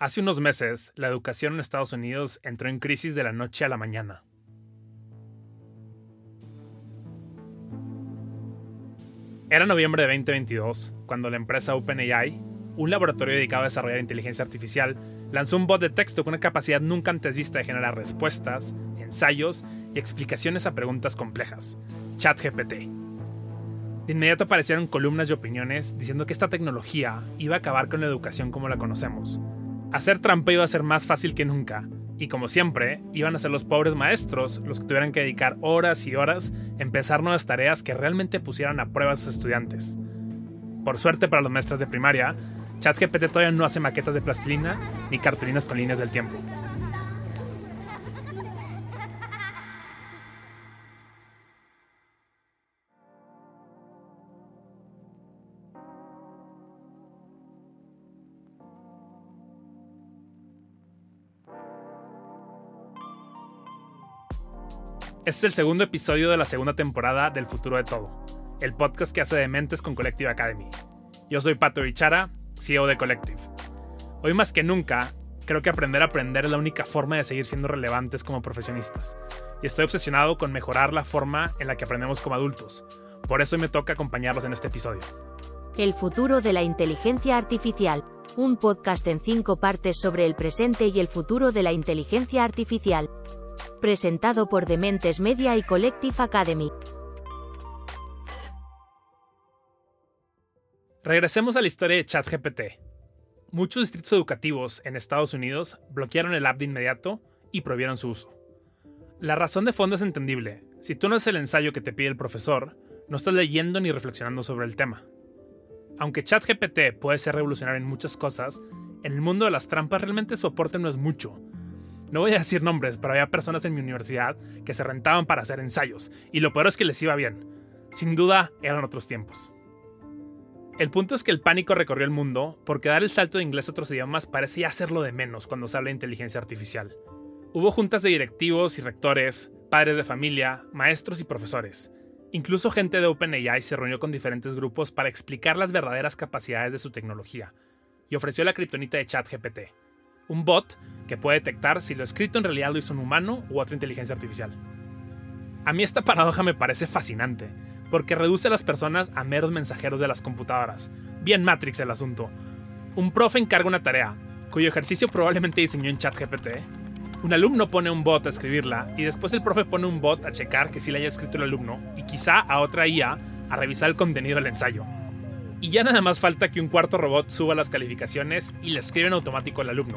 Hace unos meses, la educación en Estados Unidos entró en crisis de la noche a la mañana. Era noviembre de 2022 cuando la empresa OpenAI, un laboratorio dedicado a desarrollar inteligencia artificial, lanzó un bot de texto con una capacidad nunca antes vista de generar respuestas, ensayos y explicaciones a preguntas complejas, ChatGPT. De inmediato aparecieron columnas y opiniones diciendo que esta tecnología iba a acabar con la educación como la conocemos. Hacer trampa iba a ser más fácil que nunca, y como siempre, iban a ser los pobres maestros los que tuvieran que dedicar horas y horas a empezar nuevas tareas que realmente pusieran a prueba a sus estudiantes. Por suerte para los maestros de primaria, ChatGPT todavía no hace maquetas de plastilina ni cartulinas con líneas del tiempo. Este es el segundo episodio de la segunda temporada del Futuro de Todo, el podcast que hace de mentes con Collective Academy. Yo soy Pato Bichara, CEO de Collective. Hoy más que nunca, creo que aprender a aprender es la única forma de seguir siendo relevantes como profesionistas. Y estoy obsesionado con mejorar la forma en la que aprendemos como adultos. Por eso me toca acompañarlos en este episodio. El futuro de la inteligencia artificial. Un podcast en cinco partes sobre el presente y el futuro de la inteligencia artificial presentado por Dementes Media y Collective Academy. Regresemos a la historia de ChatGPT. Muchos distritos educativos en Estados Unidos bloquearon el app de inmediato y prohibieron su uso. La razón de fondo es entendible. Si tú no haces el ensayo que te pide el profesor, no estás leyendo ni reflexionando sobre el tema. Aunque ChatGPT puede ser revolucionario en muchas cosas, en el mundo de las trampas realmente su aporte no es mucho, no voy a decir nombres, pero había personas en mi universidad que se rentaban para hacer ensayos, y lo peor es que les iba bien. Sin duda, eran otros tiempos. El punto es que el pánico recorrió el mundo porque dar el salto de inglés a otros idiomas parece ya de menos cuando se habla de inteligencia artificial. Hubo juntas de directivos y rectores, padres de familia, maestros y profesores. Incluso gente de OpenAI se reunió con diferentes grupos para explicar las verdaderas capacidades de su tecnología y ofreció la kriptonita de ChatGPT, un bot que puede detectar si lo escrito en realidad lo hizo un humano u otra inteligencia artificial. A mí esta paradoja me parece fascinante, porque reduce a las personas a meros mensajeros de las computadoras. Bien Matrix el asunto. Un profe encarga una tarea, cuyo ejercicio probablemente diseñó en ChatGPT. Un alumno pone un bot a escribirla y después el profe pone un bot a checar que sí la haya escrito el alumno y quizá a otra IA a revisar el contenido del ensayo. Y ya nada más falta que un cuarto robot suba las calificaciones y le escribe en automático al alumno.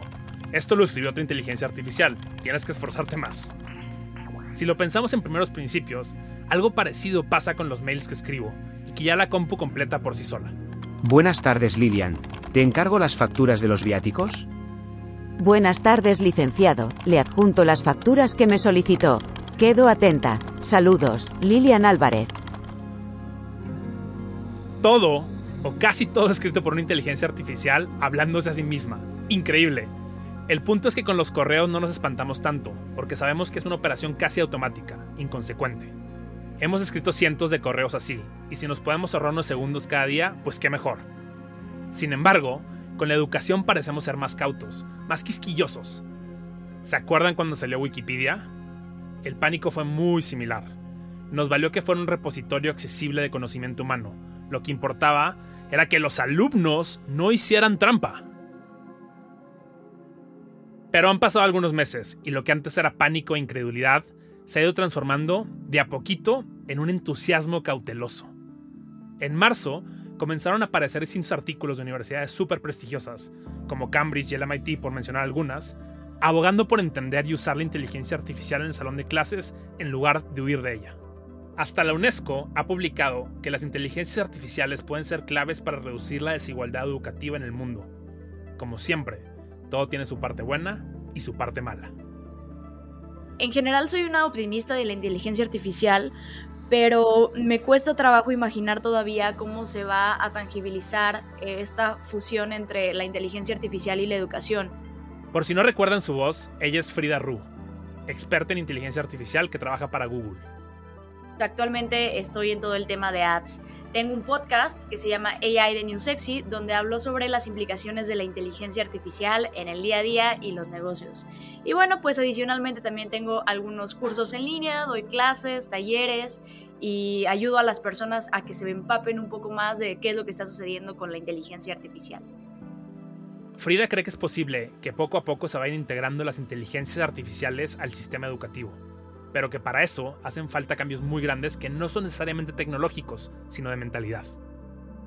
Esto lo escribió otra inteligencia artificial, tienes que esforzarte más. Si lo pensamos en primeros principios, algo parecido pasa con los mails que escribo, y que ya la compu completa por sí sola. Buenas tardes Lilian, ¿te encargo las facturas de los viáticos? Buenas tardes licenciado, le adjunto las facturas que me solicitó. Quedo atenta. Saludos, Lilian Álvarez. Todo o casi todo escrito por una inteligencia artificial hablándose a sí misma. Increíble. El punto es que con los correos no nos espantamos tanto, porque sabemos que es una operación casi automática, inconsecuente. Hemos escrito cientos de correos así, y si nos podemos ahorrar unos segundos cada día, pues qué mejor. Sin embargo, con la educación parecemos ser más cautos, más quisquillosos. ¿Se acuerdan cuando salió Wikipedia? El pánico fue muy similar. Nos valió que fuera un repositorio accesible de conocimiento humano, lo que importaba era que los alumnos no hicieran trampa. Pero han pasado algunos meses y lo que antes era pánico e incredulidad se ha ido transformando de a poquito en un entusiasmo cauteloso. En marzo comenzaron a aparecer distintos artículos de universidades súper prestigiosas, como Cambridge y el MIT por mencionar algunas, abogando por entender y usar la inteligencia artificial en el salón de clases en lugar de huir de ella. Hasta la UNESCO ha publicado que las inteligencias artificiales pueden ser claves para reducir la desigualdad educativa en el mundo. Como siempre, todo tiene su parte buena y su parte mala. En general soy una optimista de la inteligencia artificial, pero me cuesta trabajo imaginar todavía cómo se va a tangibilizar esta fusión entre la inteligencia artificial y la educación. Por si no recuerdan su voz, ella es Frida Ru, experta en inteligencia artificial que trabaja para Google. Actualmente estoy en todo el tema de ads. Tengo un podcast que se llama AI de New Sexy, donde hablo sobre las implicaciones de la inteligencia artificial en el día a día y los negocios. Y bueno, pues adicionalmente también tengo algunos cursos en línea, doy clases, talleres y ayudo a las personas a que se empapen un poco más de qué es lo que está sucediendo con la inteligencia artificial. Frida cree que es posible que poco a poco se vayan integrando las inteligencias artificiales al sistema educativo pero que para eso hacen falta cambios muy grandes que no son necesariamente tecnológicos, sino de mentalidad.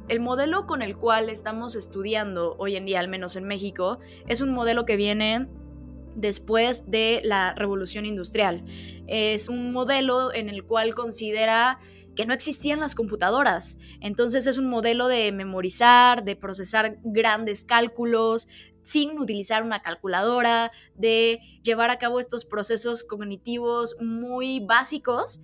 El modelo con el cual estamos estudiando hoy en día, al menos en México, es un modelo que viene después de la revolución industrial. Es un modelo en el cual considera que no existían las computadoras. Entonces es un modelo de memorizar, de procesar grandes cálculos, sin utilizar una calculadora, de llevar a cabo estos procesos cognitivos muy básicos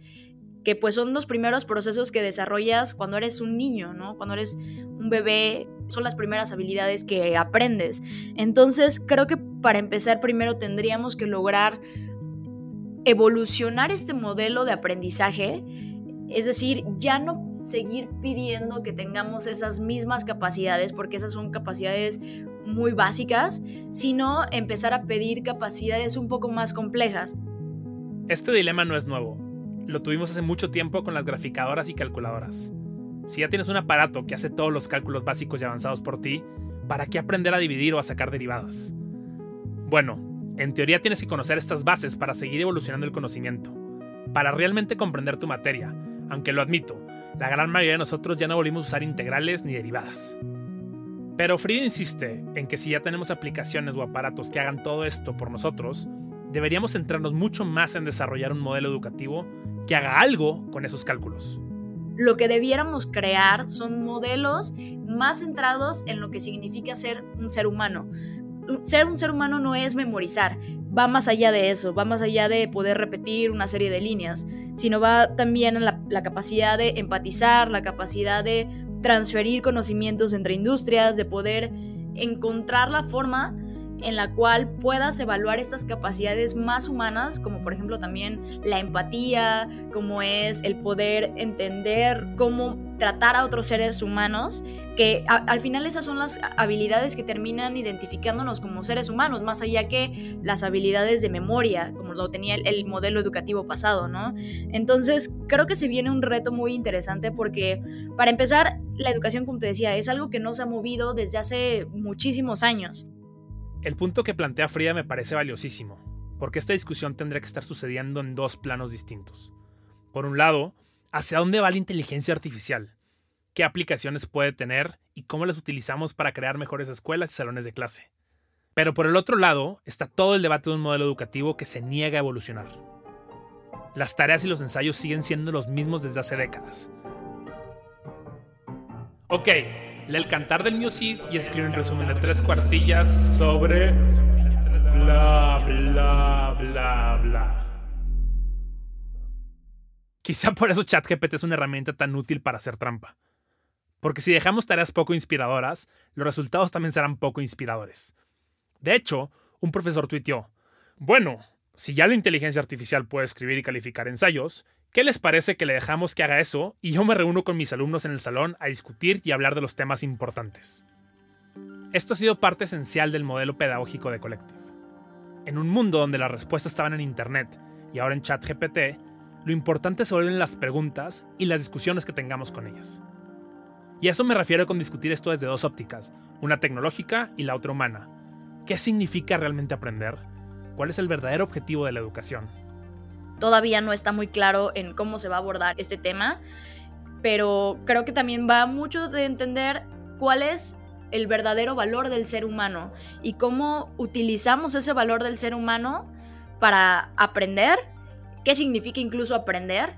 que pues son los primeros procesos que desarrollas cuando eres un niño, ¿no? Cuando eres un bebé, son las primeras habilidades que aprendes. Entonces, creo que para empezar primero tendríamos que lograr evolucionar este modelo de aprendizaje, es decir, ya no seguir pidiendo que tengamos esas mismas capacidades, porque esas son capacidades muy básicas, sino empezar a pedir capacidades un poco más complejas. Este dilema no es nuevo. Lo tuvimos hace mucho tiempo con las graficadoras y calculadoras. Si ya tienes un aparato que hace todos los cálculos básicos y avanzados por ti, ¿para qué aprender a dividir o a sacar derivadas? Bueno, en teoría tienes que conocer estas bases para seguir evolucionando el conocimiento, para realmente comprender tu materia, aunque lo admito, la gran mayoría de nosotros ya no volvimos a usar integrales ni derivadas. Pero Frida insiste en que si ya tenemos aplicaciones o aparatos que hagan todo esto por nosotros, deberíamos centrarnos mucho más en desarrollar un modelo educativo que haga algo con esos cálculos. Lo que debiéramos crear son modelos más centrados en lo que significa ser un ser humano. Ser un ser humano no es memorizar, va más allá de eso, va más allá de poder repetir una serie de líneas, sino va también en la capacidad de empatizar, la capacidad de transferir conocimientos entre industrias, de poder encontrar la forma en la cual puedas evaluar estas capacidades más humanas, como por ejemplo también la empatía, como es el poder entender cómo tratar a otros seres humanos, que al final esas son las habilidades que terminan identificándonos como seres humanos, más allá que las habilidades de memoria, como lo tenía el, el modelo educativo pasado, ¿no? Entonces, creo que se viene un reto muy interesante porque, para empezar, la educación, como te decía, es algo que no se ha movido desde hace muchísimos años. El punto que plantea Frida me parece valiosísimo, porque esta discusión tendría que estar sucediendo en dos planos distintos. Por un lado, ¿hacia dónde va la inteligencia artificial? ¿Qué aplicaciones puede tener y cómo las utilizamos para crear mejores escuelas y salones de clase? Pero por el otro lado está todo el debate de un modelo educativo que se niega a evolucionar. Las tareas y los ensayos siguen siendo los mismos desde hace décadas. Ok, lee el cantar del Music y escribe un resumen de tres cuartillas sobre bla bla bla bla. Quizá por eso ChatGPT es una herramienta tan útil para hacer trampa. Porque si dejamos tareas poco inspiradoras, los resultados también serán poco inspiradores. De hecho, un profesor tuiteó, bueno, si ya la inteligencia artificial puede escribir y calificar ensayos, ¿Qué les parece que le dejamos que haga eso y yo me reúno con mis alumnos en el salón a discutir y hablar de los temas importantes? Esto ha sido parte esencial del modelo pedagógico de Collective. En un mundo donde las respuestas estaban en Internet y ahora en ChatGPT, lo importante se vuelven las preguntas y las discusiones que tengamos con ellas. Y a eso me refiero con discutir esto desde dos ópticas, una tecnológica y la otra humana. ¿Qué significa realmente aprender? ¿Cuál es el verdadero objetivo de la educación? Todavía no está muy claro en cómo se va a abordar este tema, pero creo que también va mucho de entender cuál es el verdadero valor del ser humano y cómo utilizamos ese valor del ser humano para aprender, qué significa incluso aprender,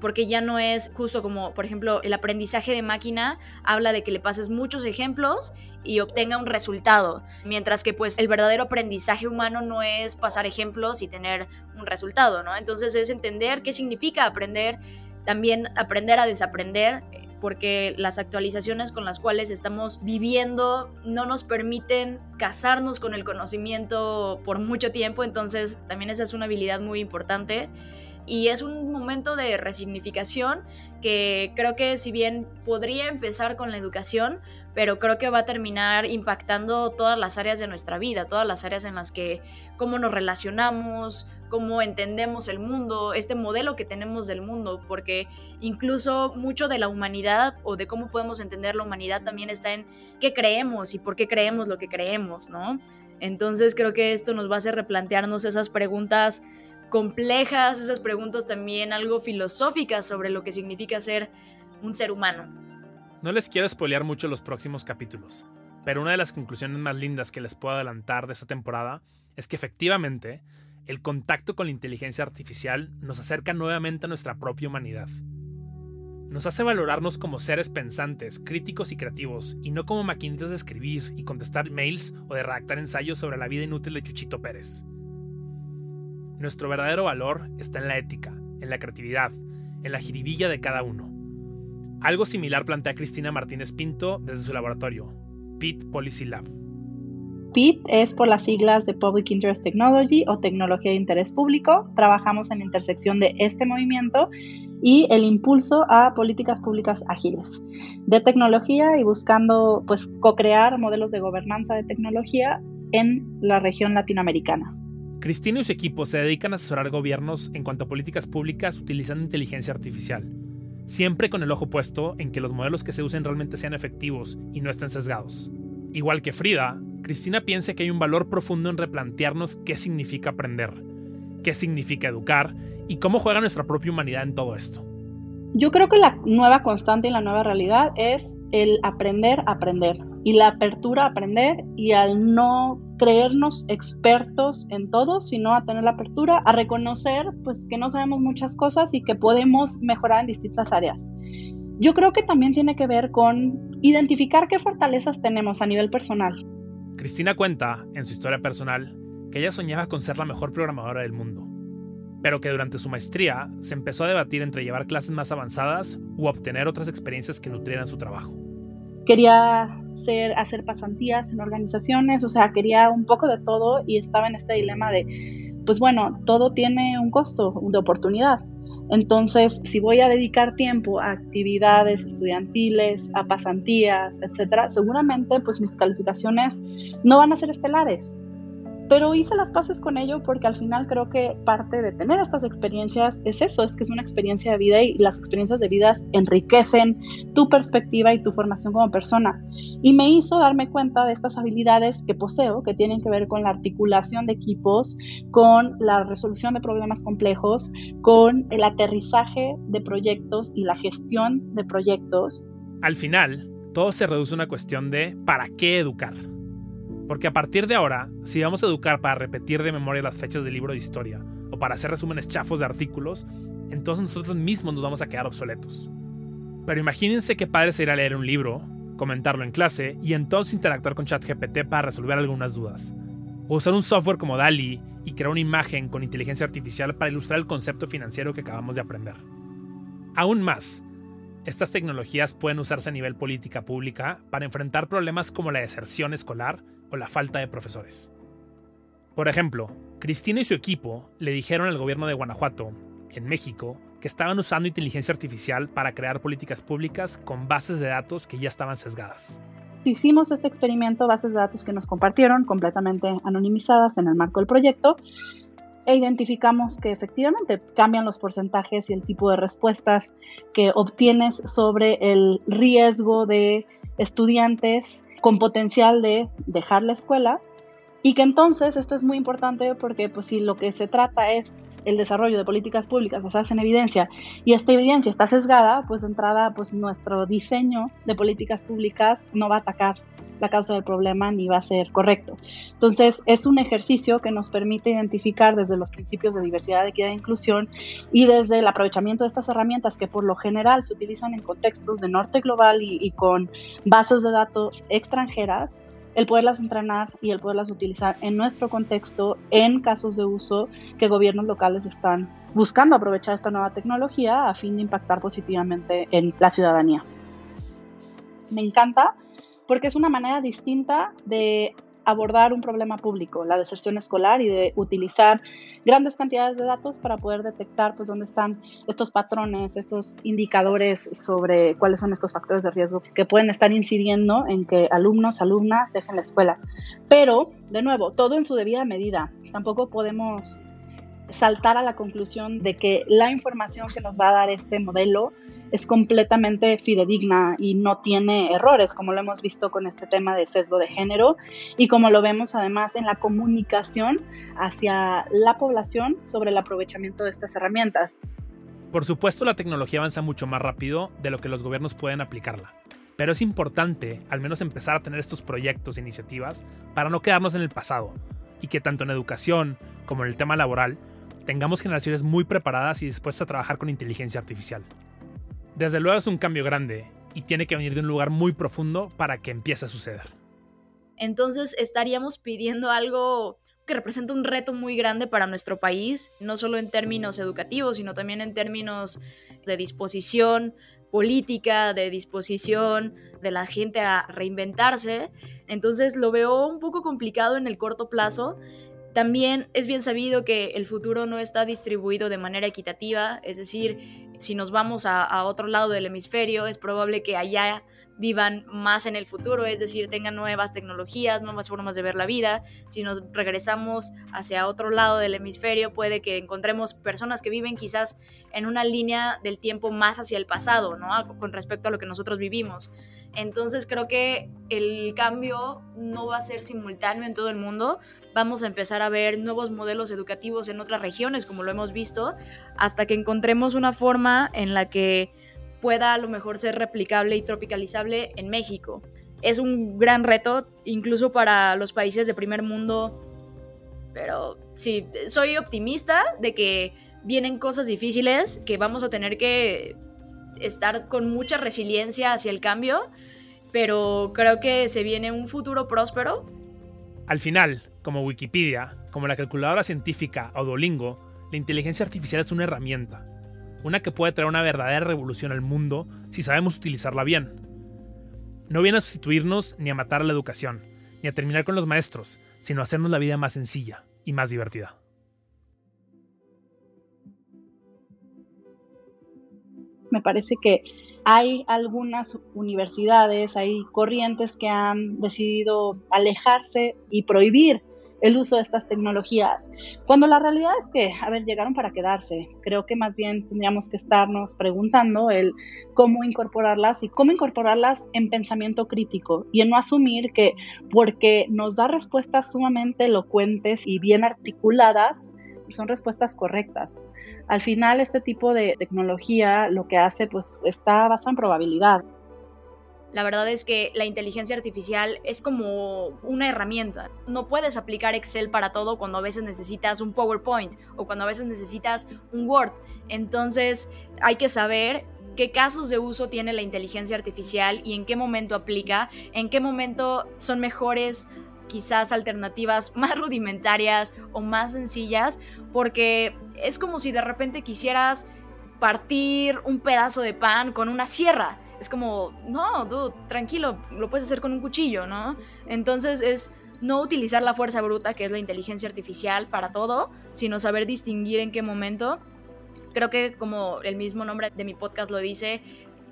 porque ya no es justo como, por ejemplo, el aprendizaje de máquina habla de que le pases muchos ejemplos y obtenga un resultado, mientras que pues el verdadero aprendizaje humano no es pasar ejemplos y tener un resultado, ¿no? Entonces es entender qué significa aprender, también aprender a desaprender, porque las actualizaciones con las cuales estamos viviendo no nos permiten casarnos con el conocimiento por mucho tiempo, entonces también esa es una habilidad muy importante y es un momento de resignificación que creo que si bien podría empezar con la educación, pero creo que va a terminar impactando todas las áreas de nuestra vida, todas las áreas en las que cómo nos relacionamos, cómo entendemos el mundo, este modelo que tenemos del mundo, porque incluso mucho de la humanidad o de cómo podemos entender la humanidad también está en qué creemos y por qué creemos lo que creemos, ¿no? Entonces creo que esto nos va a hacer replantearnos esas preguntas complejas, esas preguntas también algo filosóficas sobre lo que significa ser un ser humano. No les quiero spoilear mucho los próximos capítulos, pero una de las conclusiones más lindas que les puedo adelantar de esta temporada es que efectivamente el contacto con la inteligencia artificial nos acerca nuevamente a nuestra propia humanidad. Nos hace valorarnos como seres pensantes, críticos y creativos, y no como maquinitas de escribir y contestar mails o de redactar ensayos sobre la vida inútil de Chuchito Pérez. Nuestro verdadero valor está en la ética, en la creatividad, en la jiribilla de cada uno. Algo similar plantea Cristina Martínez Pinto desde su laboratorio, PIT Policy Lab. PIT es por las siglas de Public Interest Technology o Tecnología de Interés Público. Trabajamos en la intersección de este movimiento y el impulso a políticas públicas ágiles de tecnología y buscando pues co-crear modelos de gobernanza de tecnología en la región latinoamericana. Cristina y su equipo se dedican a asesorar gobiernos en cuanto a políticas públicas utilizando inteligencia artificial siempre con el ojo puesto en que los modelos que se usen realmente sean efectivos y no estén sesgados. Igual que Frida, Cristina piensa que hay un valor profundo en replantearnos qué significa aprender, qué significa educar y cómo juega nuestra propia humanidad en todo esto. Yo creo que la nueva constante y la nueva realidad es el aprender a aprender y la apertura a aprender y al no creernos expertos en todo, sino a tener la apertura a reconocer pues que no sabemos muchas cosas y que podemos mejorar en distintas áreas. Yo creo que también tiene que ver con identificar qué fortalezas tenemos a nivel personal. Cristina cuenta en su historia personal que ella soñaba con ser la mejor programadora del mundo pero que durante su maestría se empezó a debatir entre llevar clases más avanzadas u obtener otras experiencias que nutrieran su trabajo. Quería hacer pasantías en organizaciones, o sea, quería un poco de todo y estaba en este dilema de, pues bueno, todo tiene un costo de oportunidad. Entonces, si voy a dedicar tiempo a actividades estudiantiles, a pasantías, etcétera, seguramente pues mis calificaciones no van a ser estelares pero hice las paces con ello porque al final creo que parte de tener estas experiencias es eso, es que es una experiencia de vida y las experiencias de vida enriquecen tu perspectiva y tu formación como persona. Y me hizo darme cuenta de estas habilidades que poseo, que tienen que ver con la articulación de equipos, con la resolución de problemas complejos, con el aterrizaje de proyectos y la gestión de proyectos. Al final, todo se reduce a una cuestión de ¿para qué educar? Porque a partir de ahora, si vamos a educar para repetir de memoria las fechas del libro de historia o para hacer resúmenes chafos de artículos, entonces nosotros mismos nos vamos a quedar obsoletos. Pero imagínense qué padre sería leer un libro, comentarlo en clase y entonces interactuar con ChatGPT para resolver algunas dudas. O usar un software como DALI y crear una imagen con inteligencia artificial para ilustrar el concepto financiero que acabamos de aprender. Aún más, estas tecnologías pueden usarse a nivel política pública para enfrentar problemas como la deserción escolar o la falta de profesores. Por ejemplo, Cristina y su equipo le dijeron al gobierno de Guanajuato, en México, que estaban usando inteligencia artificial para crear políticas públicas con bases de datos que ya estaban sesgadas. Hicimos este experimento, bases de datos que nos compartieron completamente anonimizadas en el marco del proyecto, e identificamos que efectivamente cambian los porcentajes y el tipo de respuestas que obtienes sobre el riesgo de estudiantes con potencial de dejar la escuela y que entonces esto es muy importante porque pues si lo que se trata es el desarrollo de políticas públicas basadas en evidencia y esta evidencia está sesgada, pues de entrada pues nuestro diseño de políticas públicas no va a atacar la causa del problema ni va a ser correcto. Entonces, es un ejercicio que nos permite identificar desde los principios de diversidad, equidad e inclusión y desde el aprovechamiento de estas herramientas que por lo general se utilizan en contextos de norte global y, y con bases de datos extranjeras, el poderlas entrenar y el poderlas utilizar en nuestro contexto en casos de uso que gobiernos locales están buscando aprovechar esta nueva tecnología a fin de impactar positivamente en la ciudadanía. Me encanta porque es una manera distinta de abordar un problema público, la deserción escolar, y de utilizar grandes cantidades de datos para poder detectar pues dónde están estos patrones, estos indicadores sobre cuáles son estos factores de riesgo que pueden estar incidiendo en que alumnos, alumnas dejen la escuela. Pero, de nuevo, todo en su debida medida. Tampoco podemos saltar a la conclusión de que la información que nos va a dar este modelo es completamente fidedigna y no tiene errores, como lo hemos visto con este tema de sesgo de género y como lo vemos además en la comunicación hacia la población sobre el aprovechamiento de estas herramientas. Por supuesto, la tecnología avanza mucho más rápido de lo que los gobiernos pueden aplicarla. Pero es importante al menos empezar a tener estos proyectos e iniciativas para no quedarnos en el pasado y que tanto en educación como en el tema laboral tengamos generaciones muy preparadas y dispuestas a trabajar con inteligencia artificial. Desde luego es un cambio grande y tiene que venir de un lugar muy profundo para que empiece a suceder. Entonces estaríamos pidiendo algo que representa un reto muy grande para nuestro país, no solo en términos educativos, sino también en términos de disposición política, de disposición de la gente a reinventarse. Entonces lo veo un poco complicado en el corto plazo. También es bien sabido que el futuro no está distribuido de manera equitativa, es decir, si nos vamos a, otro lado del hemisferio, es probable que allá vivan más en el futuro, es decir, tengan nuevas tecnologías, nuevas formas de ver la vida. Si nos regresamos hacia otro lado del hemisferio, puede que encontremos personas que viven quizás en una línea del tiempo más hacia el pasado, ¿no? Con respecto a lo que nosotros vivimos. Entonces creo que el cambio no va a ser simultáneo en todo el mundo. Vamos a empezar a ver nuevos modelos educativos en otras regiones, como lo hemos visto, hasta que encontremos una forma en la que pueda a lo mejor ser replicable y tropicalizable en México. Es un gran reto, incluso para los países de primer mundo, pero sí, soy optimista de que vienen cosas difíciles, que vamos a tener que estar con mucha resiliencia hacia el cambio, pero creo que se viene un futuro próspero. Al final, como Wikipedia, como la calculadora científica o Duolingo, la inteligencia artificial es una herramienta, una que puede traer una verdadera revolución al mundo si sabemos utilizarla bien. No viene a sustituirnos ni a matar a la educación, ni a terminar con los maestros, sino a hacernos la vida más sencilla y más divertida. Me parece que hay algunas universidades, hay corrientes que han decidido alejarse y prohibir el uso de estas tecnologías, cuando la realidad es que, a ver, llegaron para quedarse. Creo que más bien tendríamos que estarnos preguntando el cómo incorporarlas y cómo incorporarlas en pensamiento crítico y en no asumir que porque nos da respuestas sumamente elocuentes y bien articuladas, son respuestas correctas. Al final, este tipo de tecnología lo que hace, pues, está basada en probabilidad. La verdad es que la inteligencia artificial es como una herramienta. No puedes aplicar Excel para todo cuando a veces necesitas un PowerPoint o cuando a veces necesitas un Word. Entonces hay que saber qué casos de uso tiene la inteligencia artificial y en qué momento aplica, en qué momento son mejores quizás alternativas más rudimentarias o más sencillas, porque es como si de repente quisieras partir un pedazo de pan con una sierra es como, no, dude, tranquilo, lo puedes hacer con un cuchillo, ¿no? Entonces es no utilizar la fuerza bruta, que es la inteligencia artificial, para todo, sino saber distinguir en qué momento. Creo que como el mismo nombre de mi podcast lo dice,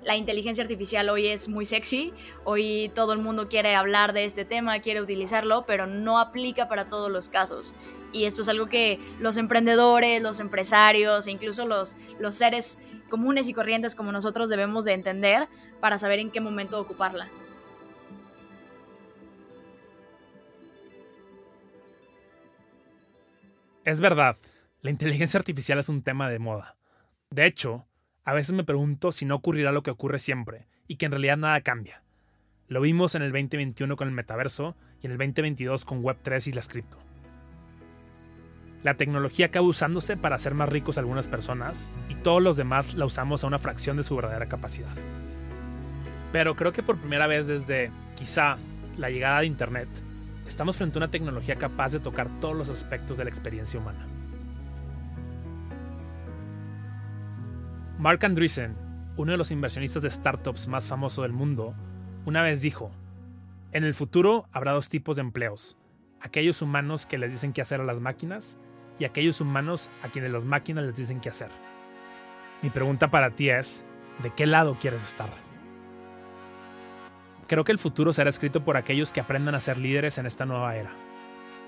la inteligencia artificial hoy es muy sexy, hoy todo el mundo quiere hablar de este tema, quiere utilizarlo, pero no aplica para todos los casos. Y esto es algo que los emprendedores, los empresarios e incluso los, los seres comunes y corrientes como nosotros debemos de entender para saber en qué momento ocuparla. Es verdad, la inteligencia artificial es un tema de moda. De hecho, a veces me pregunto si no ocurrirá lo que ocurre siempre y que en realidad nada cambia. Lo vimos en el 2021 con el metaverso y en el 2022 con Web3 y las cripto. La tecnología acaba usándose para hacer más ricos algunas personas y todos los demás la usamos a una fracción de su verdadera capacidad. Pero creo que por primera vez desde, quizá, la llegada de Internet, estamos frente a una tecnología capaz de tocar todos los aspectos de la experiencia humana. Mark Andreessen, uno de los inversionistas de startups más famoso del mundo, una vez dijo, en el futuro habrá dos tipos de empleos, aquellos humanos que les dicen qué hacer a las máquinas y aquellos humanos a quienes las máquinas les dicen qué hacer. Mi pregunta para ti es, ¿de qué lado quieres estar? Creo que el futuro será escrito por aquellos que aprendan a ser líderes en esta nueva era.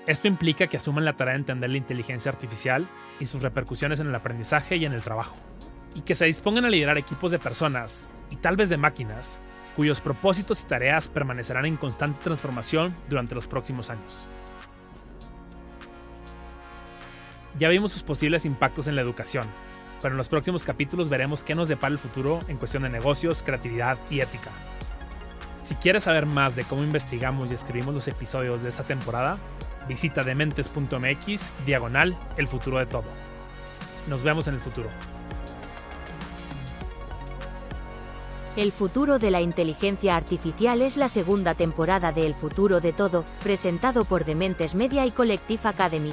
Esto implica que asuman la tarea de entender la inteligencia artificial y sus repercusiones en el aprendizaje y en el trabajo, y que se dispongan a liderar equipos de personas, y tal vez de máquinas, cuyos propósitos y tareas permanecerán en constante transformación durante los próximos años. Ya vimos sus posibles impactos en la educación, pero en los próximos capítulos veremos qué nos depara el futuro en cuestión de negocios, creatividad y ética. Si quieres saber más de cómo investigamos y escribimos los episodios de esta temporada, visita dementes.mx diagonal el futuro de todo. Nos vemos en el futuro. El futuro de la inteligencia artificial es la segunda temporada de El futuro de todo, presentado por Dementes Media y Collective Academy.